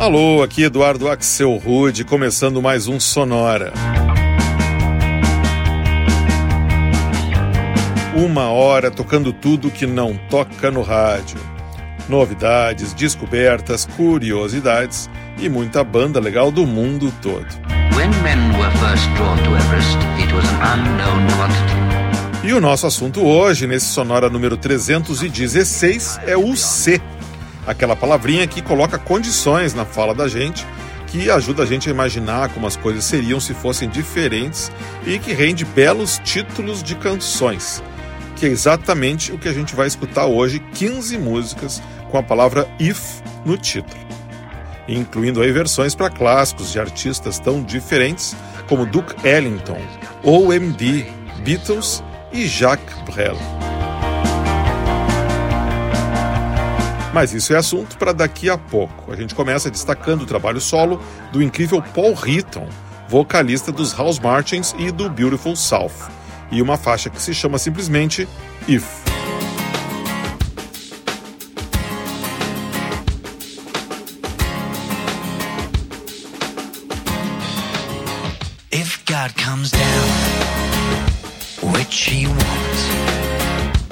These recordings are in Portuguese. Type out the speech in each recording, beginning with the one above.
Alô, aqui Eduardo Axel Rude, começando mais um Sonora. Uma hora tocando tudo que não toca no rádio. Novidades, descobertas, curiosidades e muita banda legal do mundo todo. e o nosso assunto hoje, nesse Sonora número 316, é o C aquela palavrinha que coloca condições na fala da gente, que ajuda a gente a imaginar como as coisas seriam se fossem diferentes e que rende belos títulos de canções, que é exatamente o que a gente vai escutar hoje, 15 músicas com a palavra if no título, incluindo aí versões para clássicos de artistas tão diferentes como Duke Ellington, OMD, Beatles e Jacques Brel. Mas isso é assunto para daqui a pouco. A gente começa destacando o trabalho solo do incrível Paul Hitton, vocalista dos House Martins e do Beautiful South, e uma faixa que se chama simplesmente If. God comes down, which he won't,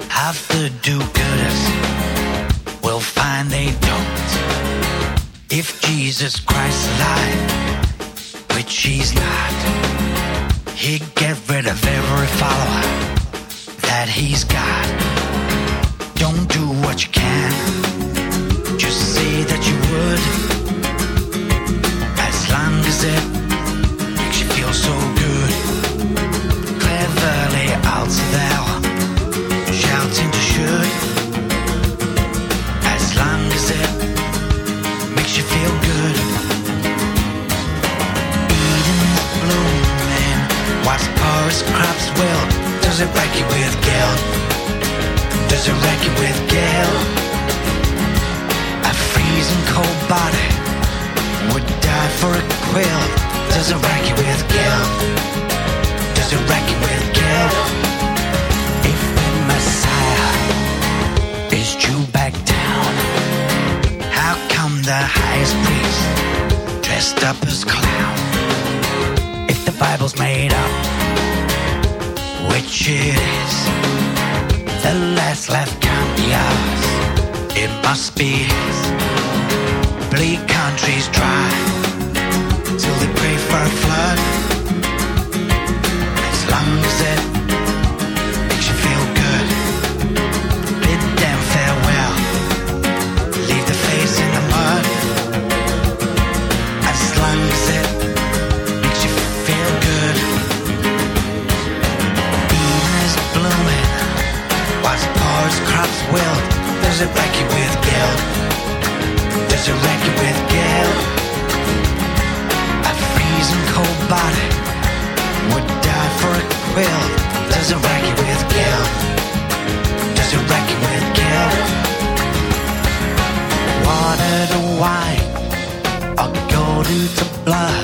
have to do Jesus Christ's alive, which he's not, he'd get rid of every follower that he's got. Don't do what you can, golden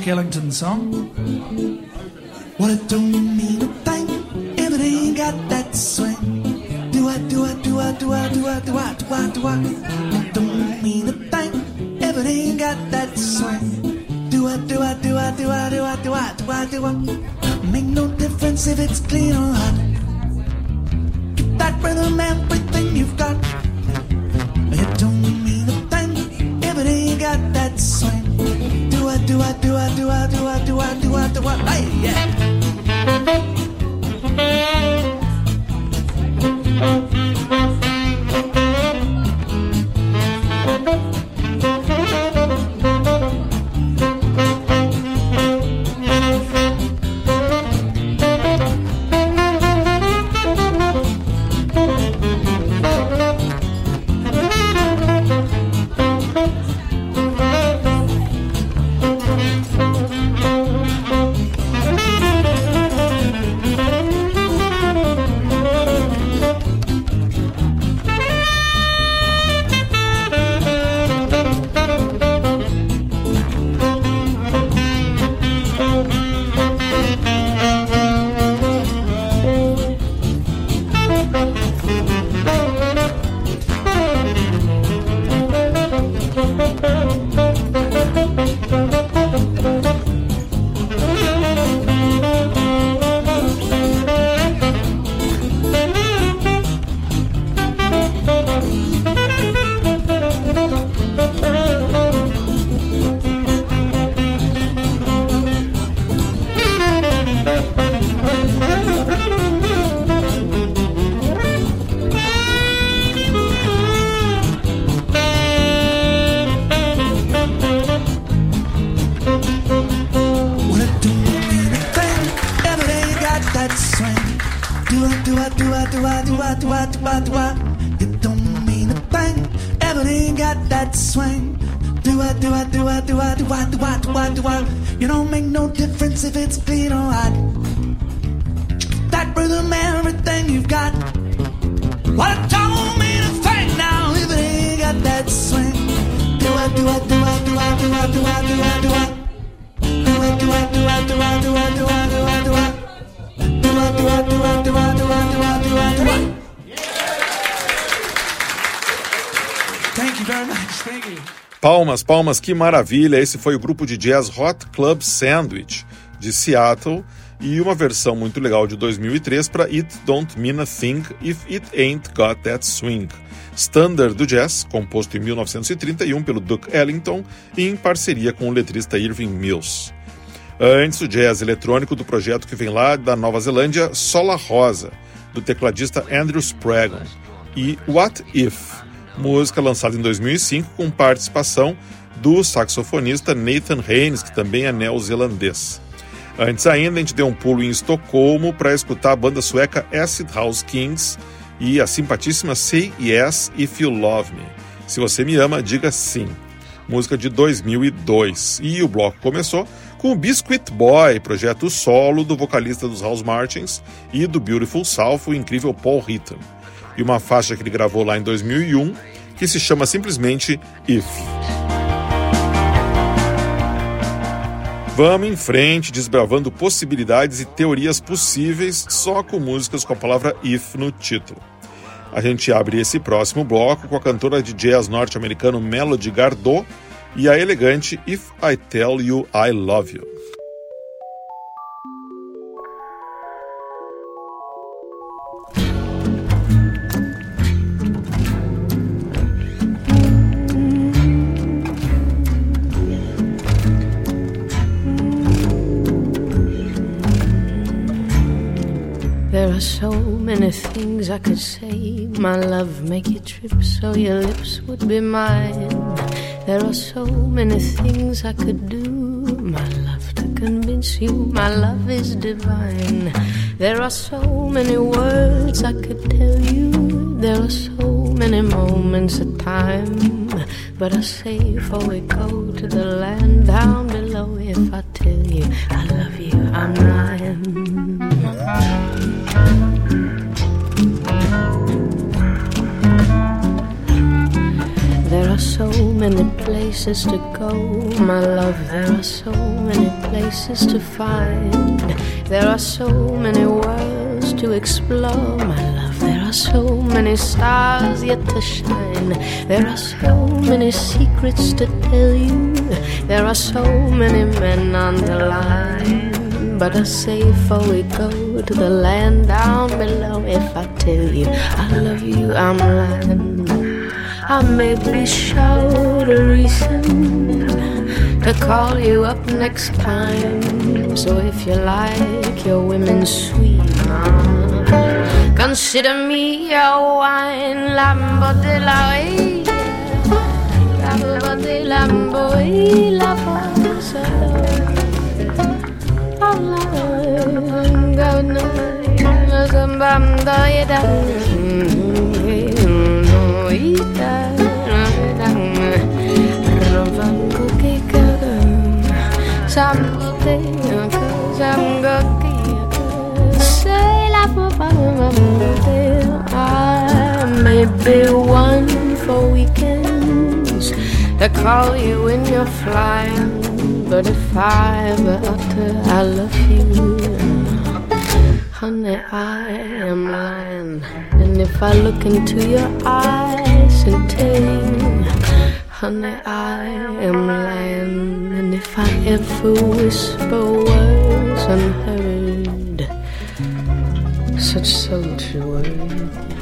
Duke Ellington song. What it don't mean Palmas, palmas, que maravilha! Esse foi o grupo de jazz Hot Club Sandwich de Seattle e uma versão muito legal de 2003 para It Don't Mean a Thing If It Ain't Got That Swing, standard do jazz, composto em 1931 pelo Duke Ellington e em parceria com o letrista Irving Mills. Antes, o jazz eletrônico do projeto que vem lá da Nova Zelândia, Sola Rosa, do tecladista Andrew Spragon, e What If, música lançada em 2005 com participação do saxofonista Nathan Haynes, que também é neozelandês. Antes ainda, a gente deu um pulo em Estocolmo para escutar a banda sueca Acid House Kings e a simpatíssima Say Yes If You Love Me. Se você me ama, diga sim. Música de 2002. E o bloco começou com o Biscuit Boy, projeto solo do vocalista dos House Martins e do Beautiful South, o incrível Paul Hitton. E uma faixa que ele gravou lá em 2001, que se chama simplesmente If. Vamos em frente, desbravando possibilidades e teorias possíveis só com músicas com a palavra if no título. A gente abre esse próximo bloco com a cantora de jazz norte-americano Melody Gardot e a elegante If I Tell You I Love You. There are so many things I could say. My love, make you trip so your lips would be mine. There are so many things I could do. My love, to convince you my love is divine. There are so many words I could tell you. There are so many moments of time. But I say before we go to the land down below, if I tell you I love you, I'm lying. Many places to go, my love. There are so many places to find. There are so many worlds to explore, my love. There are so many stars yet to shine. There are so many secrets to tell you. There are so many men on the line. But I say before we go to the land down below, if I tell you I love you, I'm lying. I may be short a reason to call you up next time. So if you like your women sweet, uh, consider me your wine, Lambo de la Lambo de Lambo, Lambo, I may be one for weekends to call you when you're flying. But if I ever utter I love you, honey, I am lying. And if I look into your eyes and tell you, honey, I am lying. If I ever whisper words unheard, such sultry words,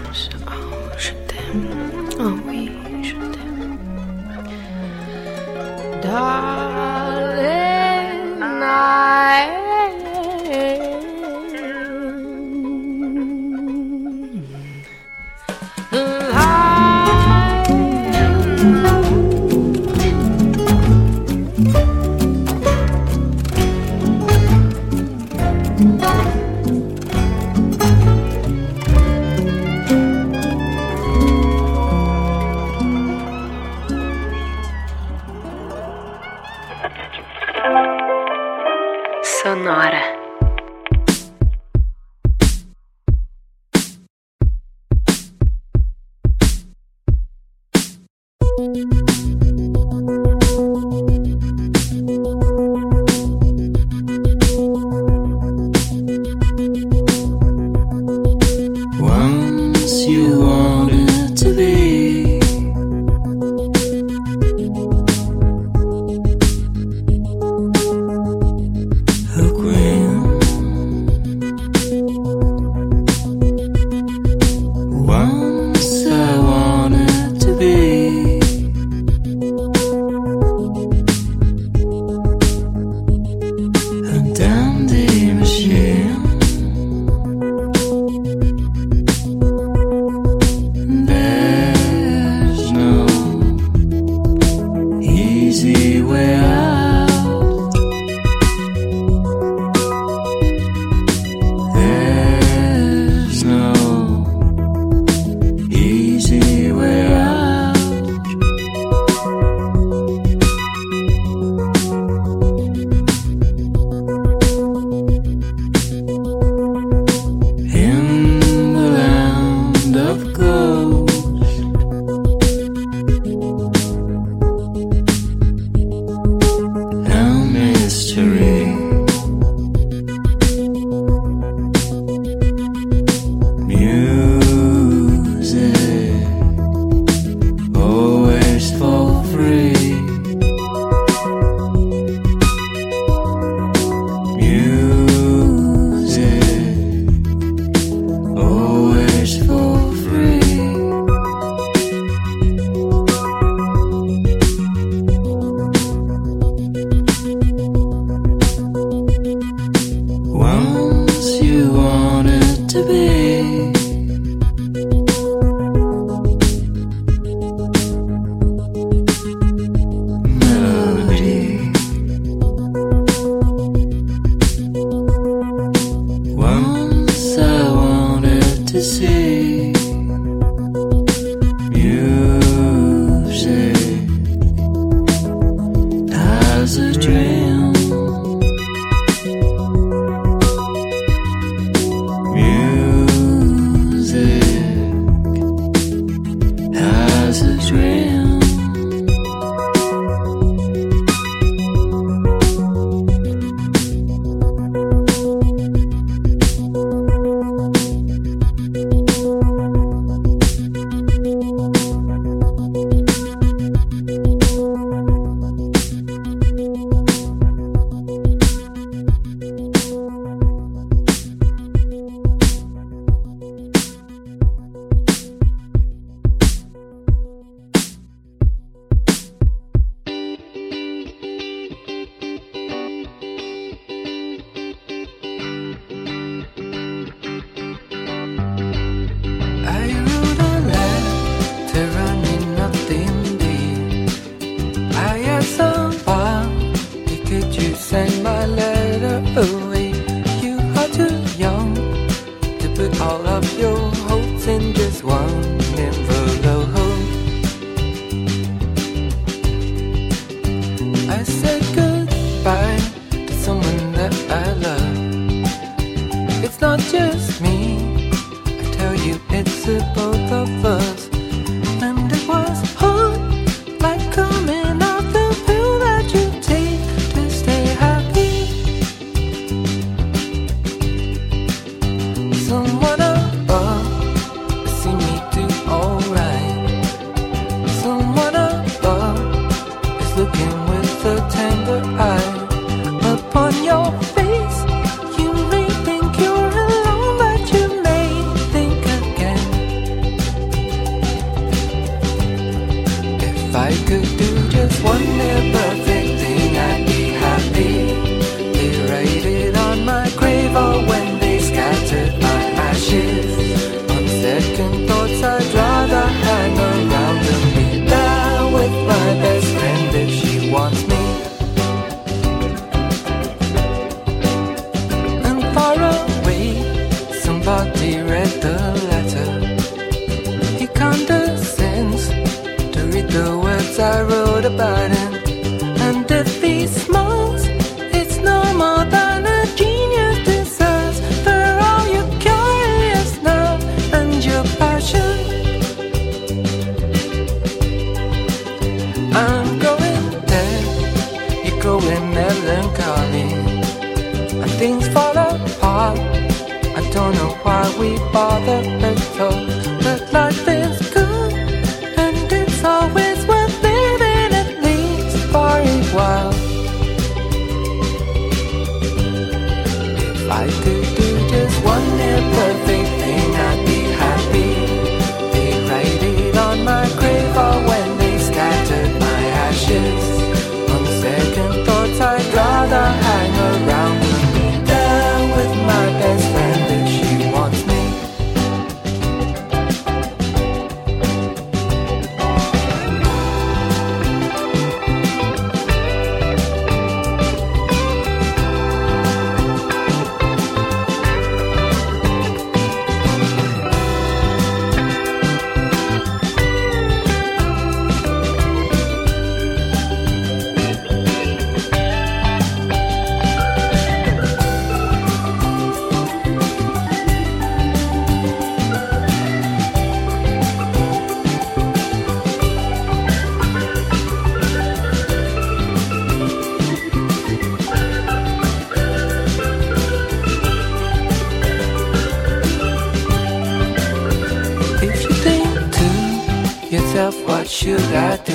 you got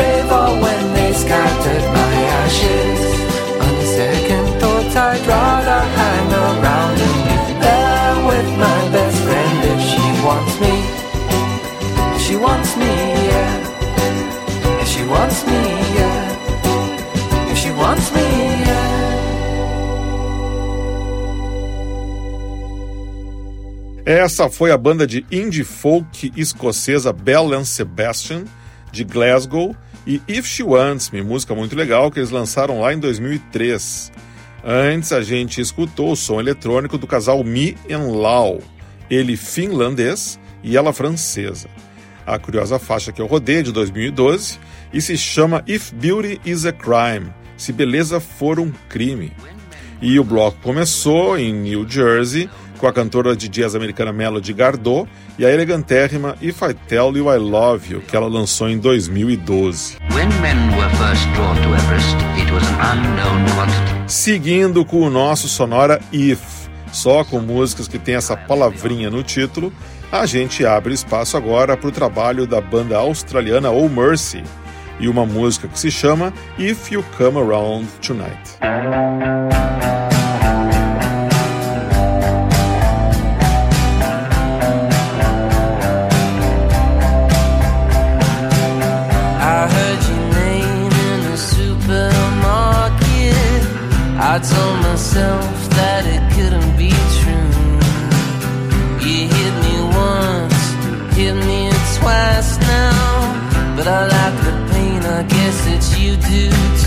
grave or when they scattered my ashes. On second thoughts, I'd rather hang around and be there with my best friend if she wants me. If she wants me, yeah. If she wants me, yeah. If she wants me. Essa foi a banda de indie folk escocesa Bell and Sebastian, de Glasgow, e If She Wants Me, música muito legal que eles lançaram lá em 2003. Antes a gente escutou o som eletrônico do casal Mi and Lau, ele finlandês e ela francesa. A curiosa faixa que eu rodei é de 2012 e se chama If Beauty is a Crime, se beleza for um crime. E o bloco começou em New Jersey com a cantora de jazz americana Melody Gardot e a elegantérrima If I Tell You I Love You, que ela lançou em 2012. When men were first drawn to Everest. Seguindo com o nosso sonora If, só com músicas que tem essa palavrinha no título, a gente abre espaço agora para o trabalho da banda australiana Oh Mercy e uma música que se chama If You Come Around Tonight. I told myself that it couldn't be true. You hit me once, hit me twice now. But I like the pain, I guess that you do too.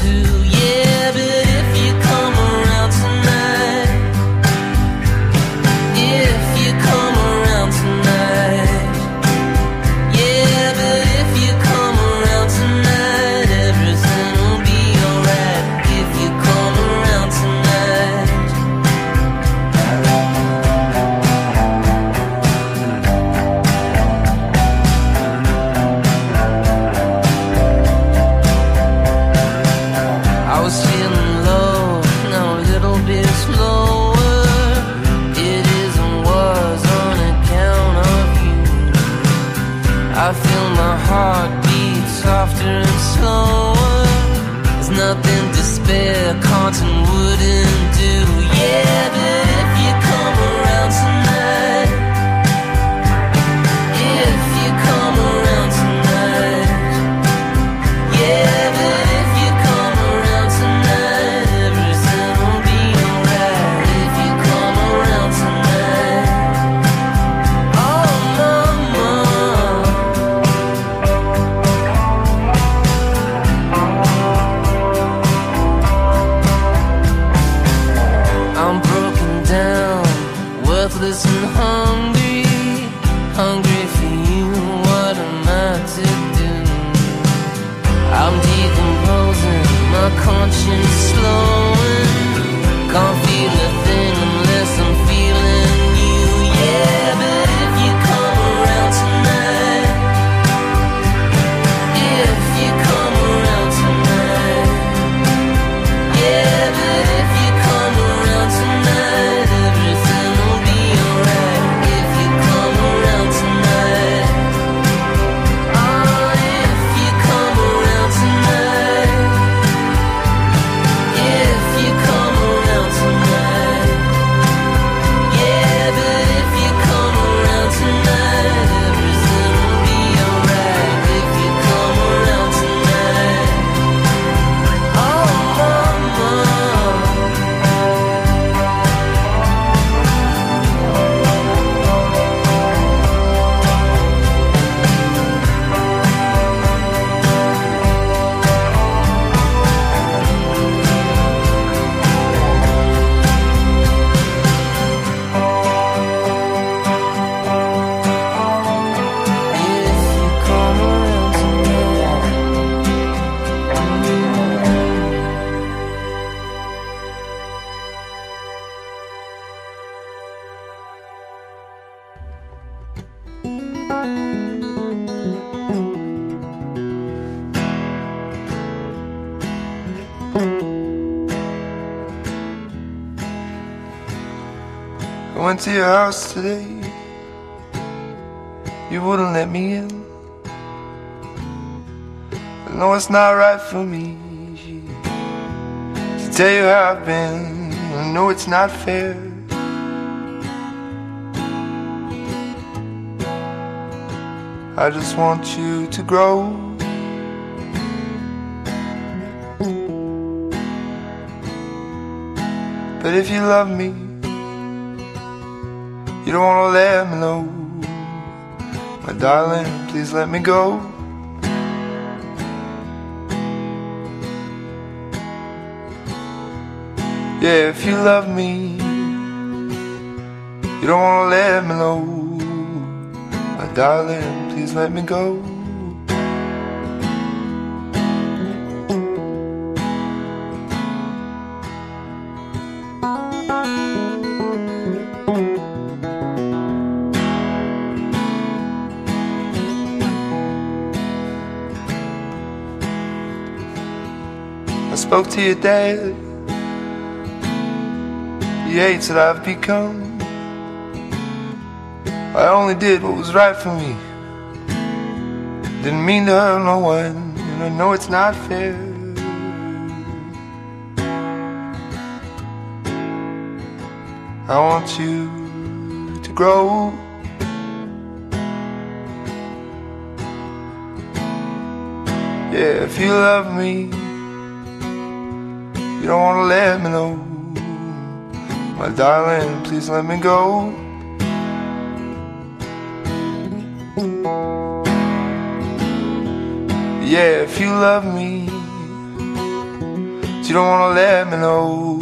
Today. You wouldn't let me in. I know it's not right for me to tell you how I've been. I know it's not fair. I just want you to grow. But if you love me, you don't wanna let me know. My darling, please let me go. Yeah, if you love me, you don't wanna let me know. My darling, please let me go. Spoke to your dad. He hates that I've become. I only did what was right for me. Didn't mean to hurt no one, and I know it's not fair. I want you to grow. Yeah, if you love me, you don't wanna let me know. My darling, please let me go. Yeah, if you love me, but you don't wanna let me know.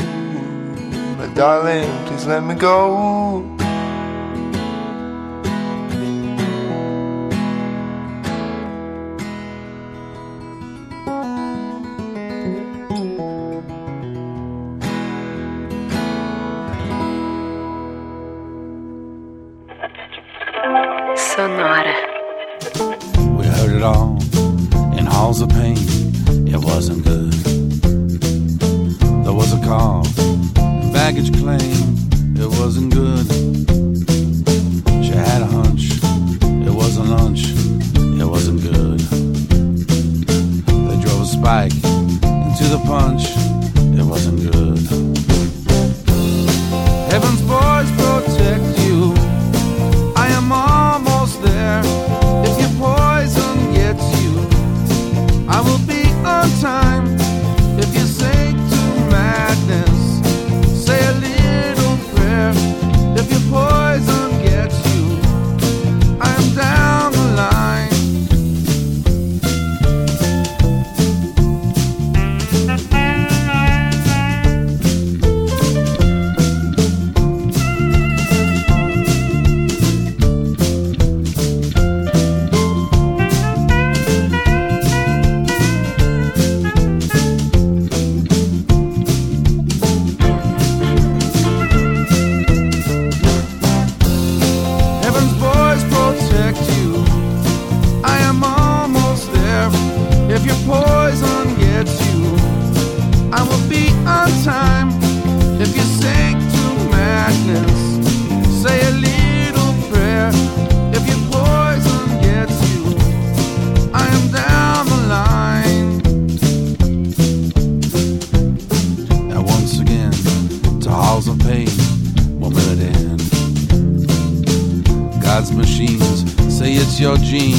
My darling, please let me go. Sonora. We heard it all in halls of pain. It wasn't good. There was a call, baggage claim. It wasn't good. She had a hunch. It wasn't lunch. It wasn't good. They drove a spike into the punch.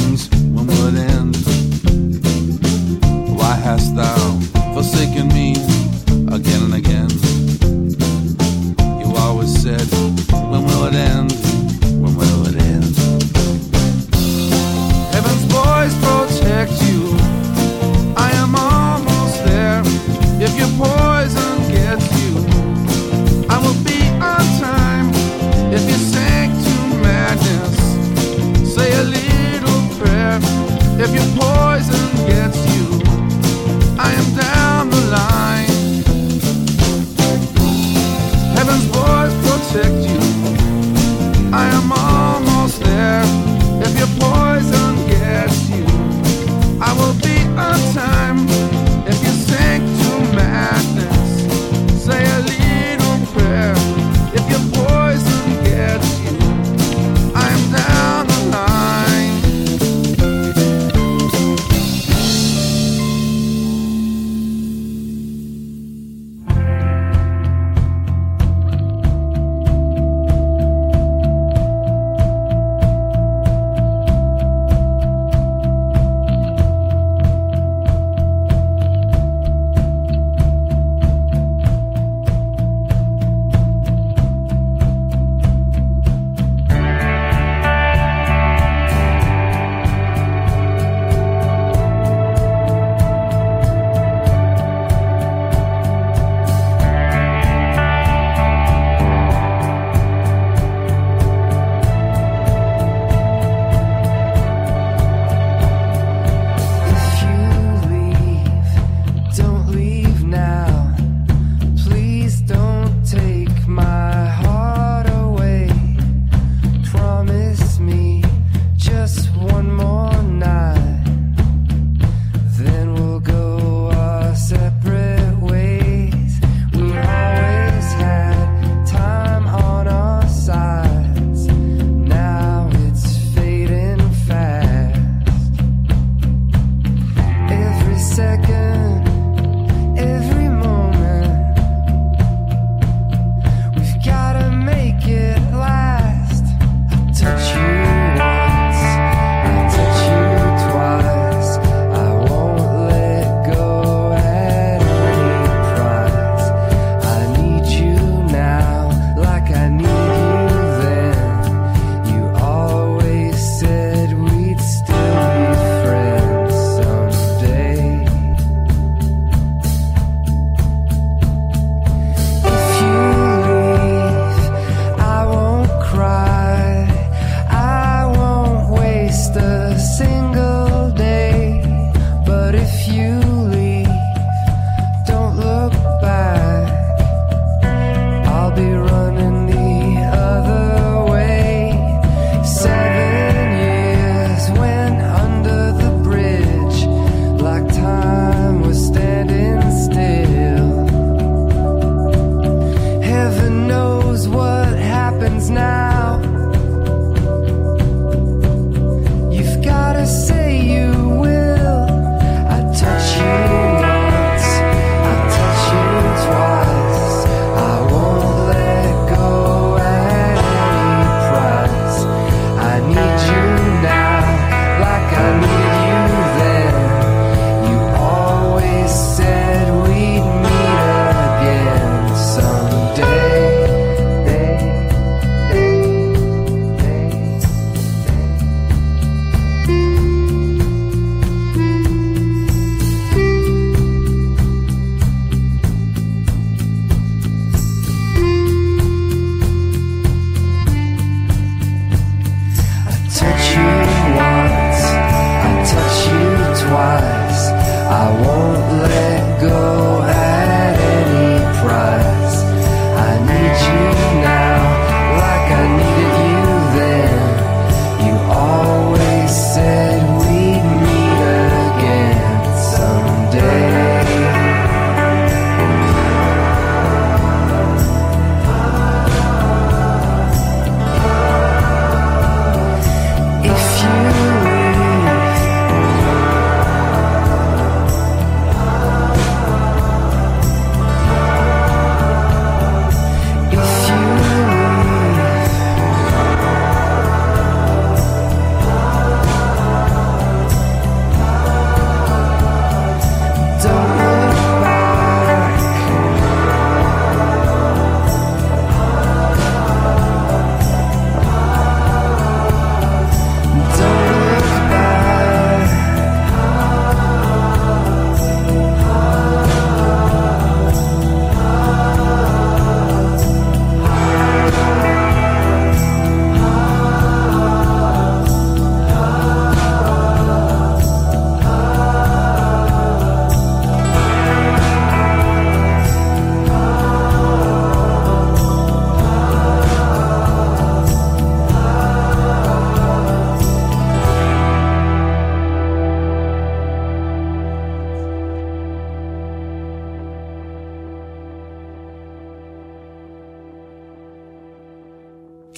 When will it end. Why hast thou forsaken me again and again? You always said, when will it end?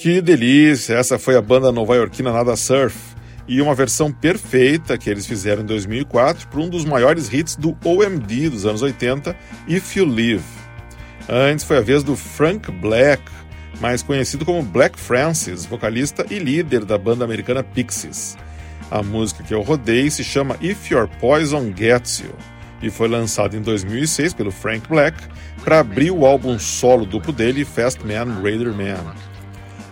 Que delícia! Essa foi a banda nova-iorquina Nada Surf e uma versão perfeita que eles fizeram em 2004 para um dos maiores hits do OMD dos anos 80, If You Live. Antes foi a vez do Frank Black, mais conhecido como Black Francis, vocalista e líder da banda americana Pixies. A música que eu rodei se chama If Your Poison Gets You e foi lançada em 2006 pelo Frank Black para abrir o álbum solo duplo dele, Fast Man Raider Man.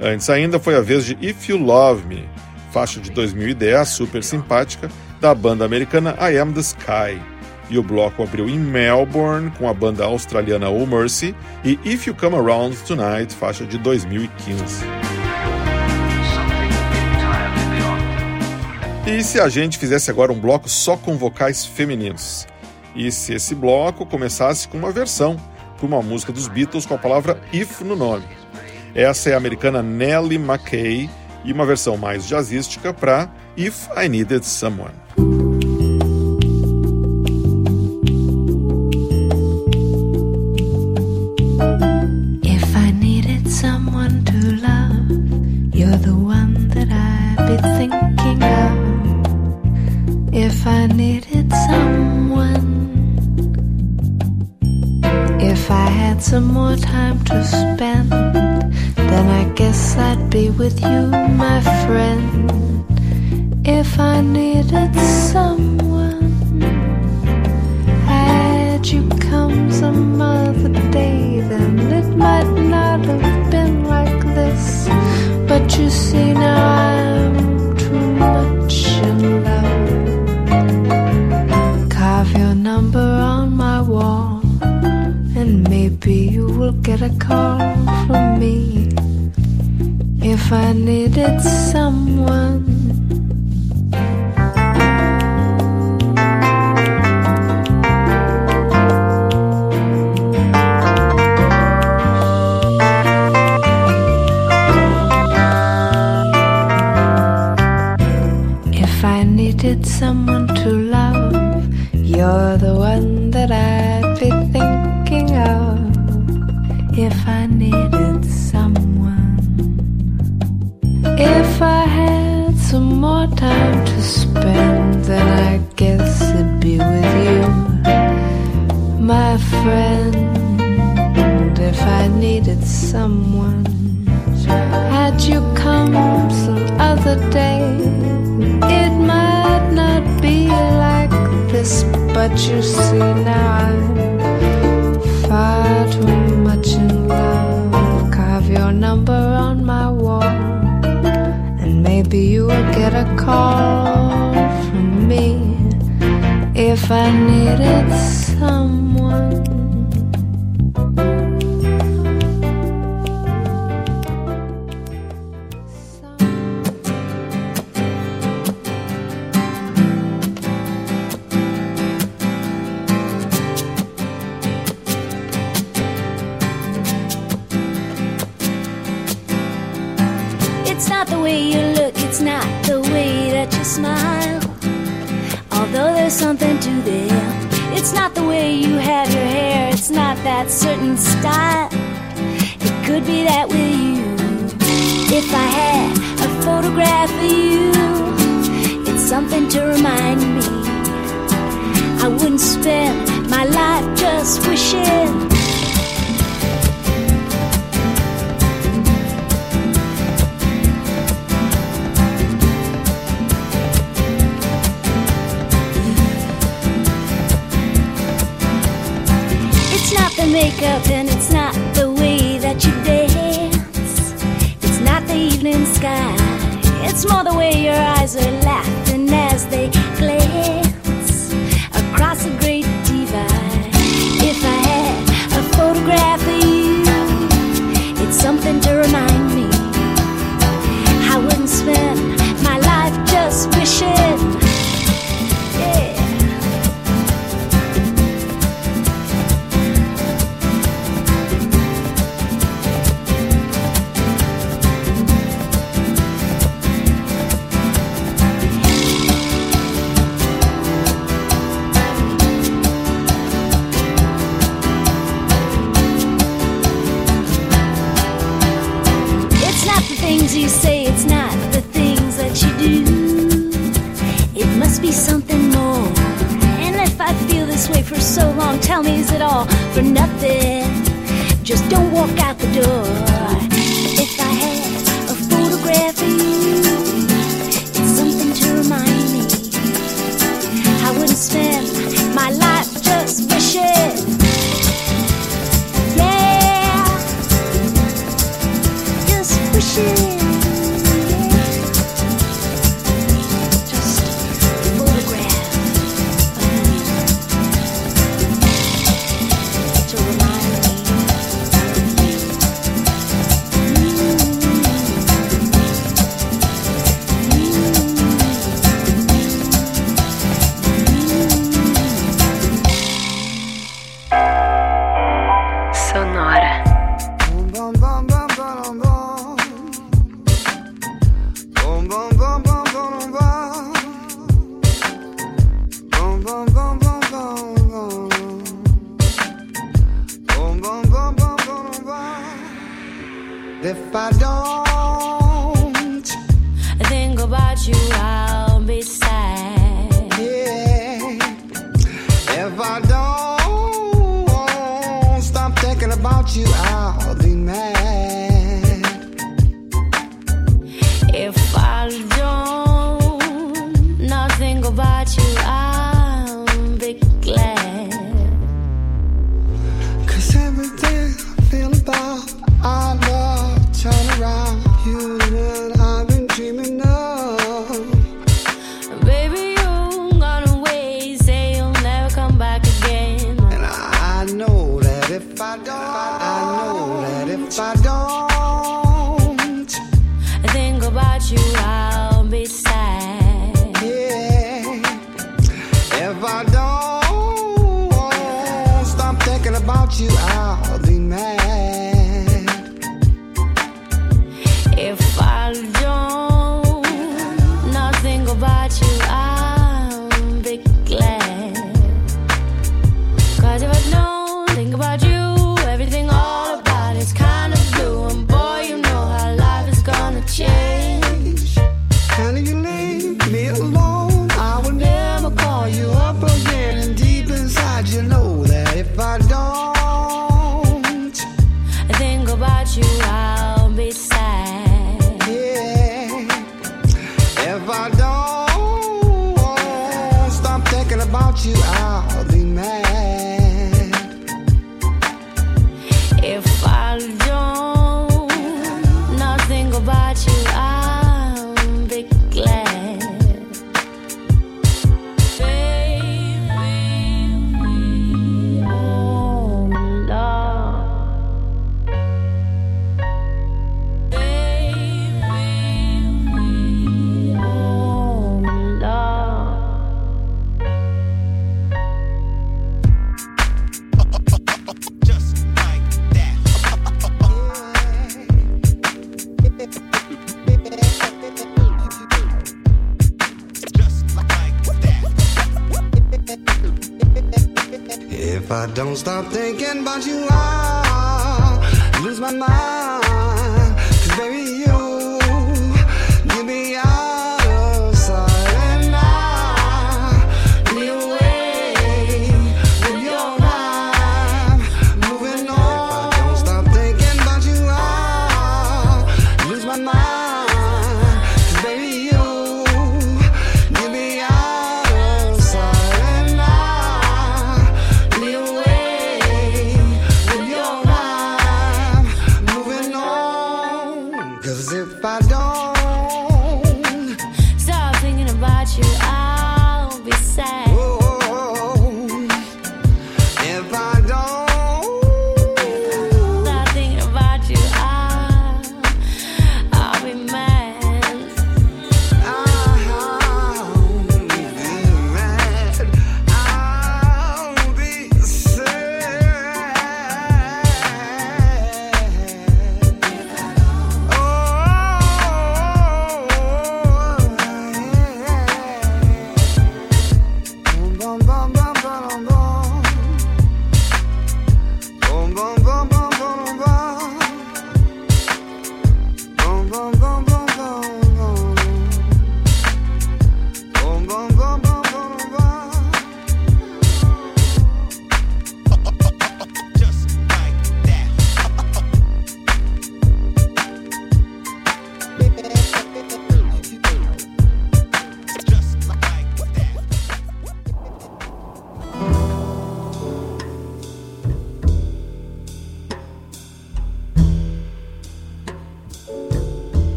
Antes ainda foi a vez de If You Love Me, faixa de 2010 super simpática da banda americana I Am the Sky. E o bloco abriu em Melbourne com a banda australiana Oh Mercy e If You Come Around Tonight, faixa de 2015. E se a gente fizesse agora um bloco só com vocais femininos? E se esse bloco começasse com uma versão para uma música dos Beatles com a palavra if no nome? Essa é a americana Nellie McKay e uma versão mais jazzística para If I Needed Someone. Time to spend, be with you, my friend. If I needed maybe you will get a call from me if I needed someone. nothing. Just don't walk out the door. stop thinking about you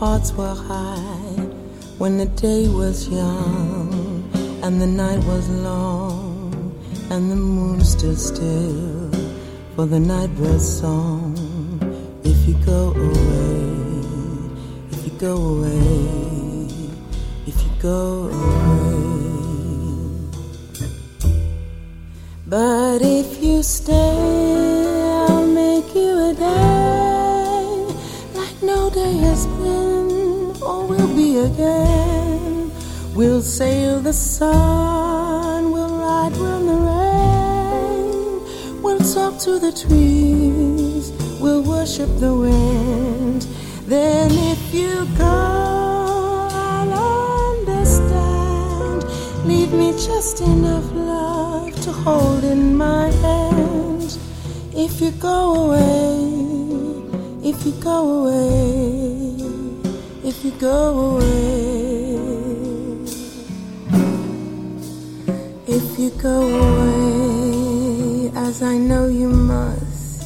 hearts were high, when the day was young and the night was long and the moon stood still for the nightbird's song. If you go away, if you go away, if you go away, as I know you must,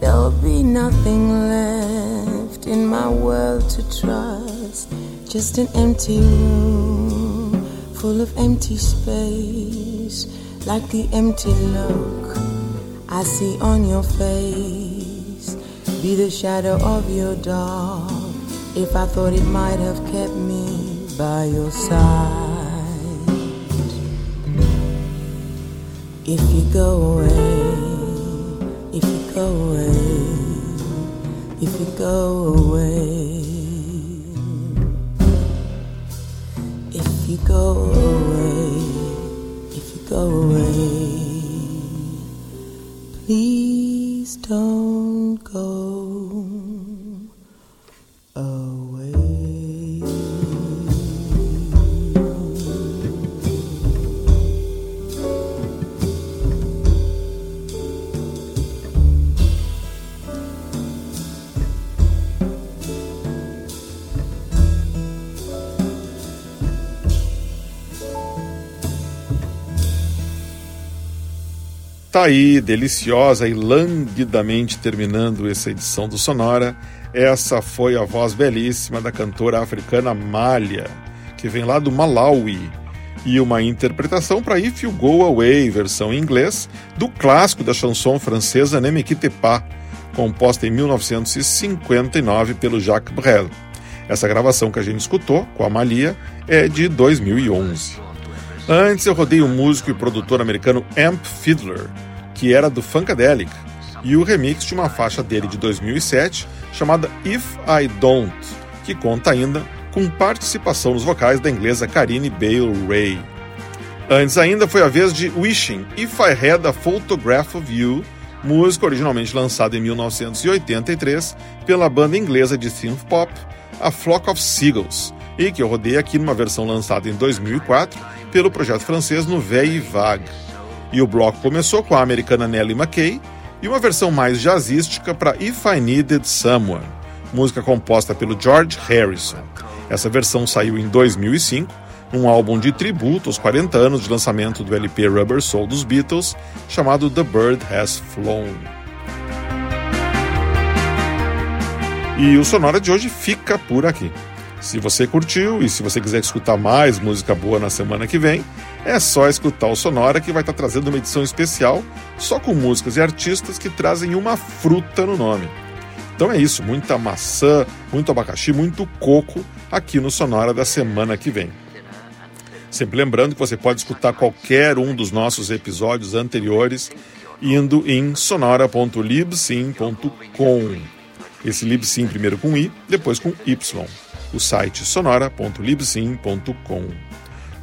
there'll be nothing left in my world to trust. Just an empty room full of empty space, like the empty look I see on your face. Be the shadow of your dog, if I thought it might have kept me by your side. If you go away, if you go away, if you go away. If you go away, if you go away, please don't Tá aí, deliciosa e languidamente terminando essa edição do Sonora. Essa foi a voz belíssima da cantora africana Malha, que vem lá do Malawi, e uma interpretação para If You Go Away, versão em inglês, do clássico da chanson francesa Ne Me composta em 1959 pelo Jacques Brel. Essa gravação que a gente escutou, com a Malia, é de 2011. Antes eu rodei o músico e produtor americano Amp Fiddler, que era do Funkadelic, e o remix de uma faixa dele de 2007 chamada If I Don't, que conta ainda com participação nos vocais da inglesa Karine Bale Ray. Antes ainda foi a vez de Wishing If I Had a Photograph of You, música originalmente lançada em 1983 pela banda inglesa de synth pop A Flock of Seagulls, e que eu rodei aqui numa versão lançada em 2004 pelo projeto francês Nouvelle Vague. E o bloco começou com a americana Nellie McKay e uma versão mais jazzística para If I Needed Someone, música composta pelo George Harrison. Essa versão saiu em 2005, num álbum de tributo aos 40 anos de lançamento do LP Rubber Soul dos Beatles, chamado The Bird Has Flown. E o Sonora de hoje fica por aqui. Se você curtiu e se você quiser escutar mais música boa na semana que vem, é só escutar o Sonora que vai estar trazendo uma edição especial só com músicas e artistas que trazem uma fruta no nome. Então é isso, muita maçã, muito abacaxi, muito coco aqui no Sonora da semana que vem. Sempre lembrando que você pode escutar qualquer um dos nossos episódios anteriores indo em sonora.libsim.com. Esse libsim primeiro com i, depois com y o site sonora.libsim.com.